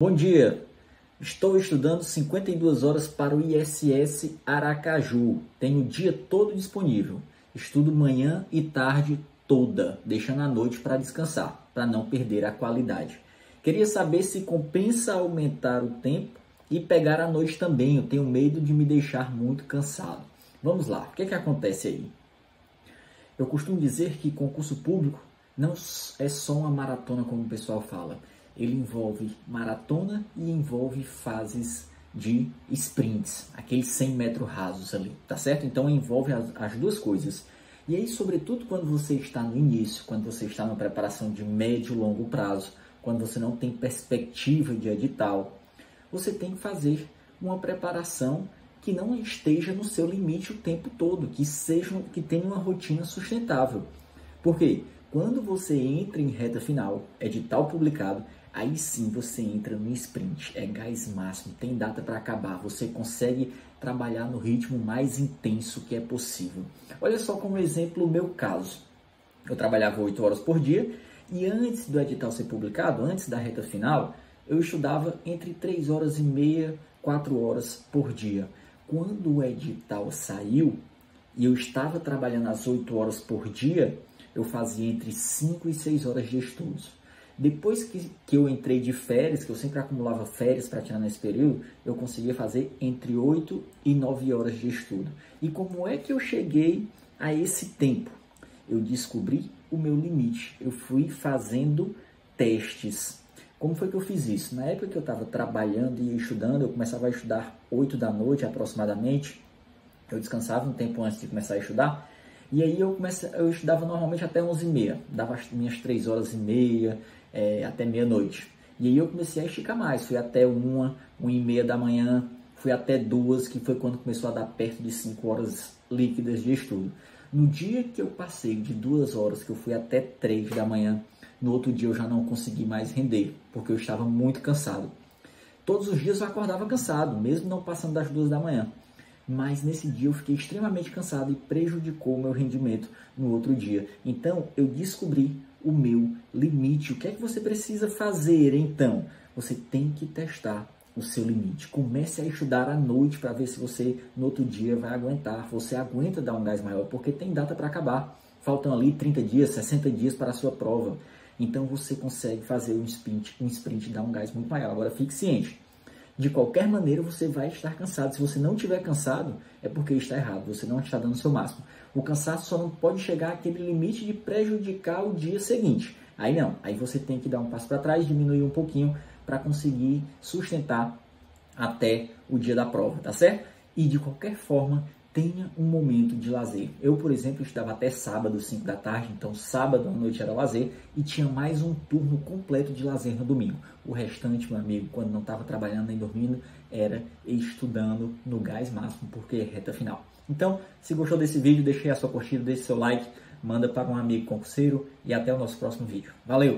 Bom dia! Estou estudando 52 horas para o ISS Aracaju. Tenho o dia todo disponível. Estudo manhã e tarde toda, deixando a noite para descansar, para não perder a qualidade. Queria saber se compensa aumentar o tempo e pegar a noite também. Eu tenho medo de me deixar muito cansado. Vamos lá, o que, é que acontece aí? Eu costumo dizer que concurso público não é só uma maratona, como o pessoal fala ele envolve maratona e envolve fases de sprints, aqueles 100 metros rasos ali, tá certo? Então envolve as, as duas coisas. E aí, sobretudo quando você está no início, quando você está na preparação de médio e longo prazo, quando você não tem perspectiva de edital, você tem que fazer uma preparação que não esteja no seu limite o tempo todo, que seja que tenha uma rotina sustentável. Por quê? Quando você entra em reta final, edital publicado, aí sim você entra no sprint, é gás máximo, tem data para acabar, você consegue trabalhar no ritmo mais intenso que é possível. Olha só como exemplo o meu caso. Eu trabalhava 8 horas por dia e antes do edital ser publicado, antes da reta final, eu estudava entre 3 horas e meia, 4 horas por dia. Quando o edital saiu e eu estava trabalhando as 8 horas por dia, eu fazia entre 5 e 6 horas de estudos. Depois que, que eu entrei de férias, que eu sempre acumulava férias para tirar nesse período, eu conseguia fazer entre 8 e 9 horas de estudo. E como é que eu cheguei a esse tempo? Eu descobri o meu limite. Eu fui fazendo testes. Como foi que eu fiz isso? Na época que eu estava trabalhando e estudando, eu começava a estudar 8 da noite aproximadamente. Eu descansava um tempo antes de começar a estudar e aí eu, comecei, eu estudava normalmente até 11h30, dava as minhas 3 horas e meia, é, até meia-noite. E aí eu comecei a esticar mais, fui até 1, 1 e meia da manhã, fui até 2, que foi quando começou a dar perto de 5 horas líquidas de estudo. No dia que eu passei de 2 horas, que eu fui até 3 da manhã, no outro dia eu já não consegui mais render, porque eu estava muito cansado. Todos os dias eu acordava cansado, mesmo não passando das 2 da manhã mas nesse dia eu fiquei extremamente cansado e prejudicou o meu rendimento no outro dia. Então eu descobri o meu limite. O que é que você precisa fazer então? Você tem que testar o seu limite. Comece a estudar à noite para ver se você no outro dia vai aguentar. Você aguenta dar um gás maior, porque tem data para acabar. Faltam ali 30 dias, 60 dias para a sua prova. Então você consegue fazer um sprint, um sprint dar um gás muito maior. Agora fique ciente de qualquer maneira você vai estar cansado. Se você não estiver cansado, é porque está errado, você não está dando o seu máximo. O cansaço só não pode chegar àquele limite de prejudicar o dia seguinte. Aí não, aí você tem que dar um passo para trás, diminuir um pouquinho para conseguir sustentar até o dia da prova, tá certo? E de qualquer forma, tenha um momento de lazer. Eu, por exemplo, estava até sábado, 5 da tarde, então sábado à noite era lazer e tinha mais um turno completo de lazer no domingo. O restante, meu amigo, quando não estava trabalhando nem dormindo, era estudando no gás máximo, porque é reta final. Então, se gostou desse vídeo, deixe a sua curtida, deixe seu like, manda para um amigo concurseiro e até o nosso próximo vídeo. Valeu!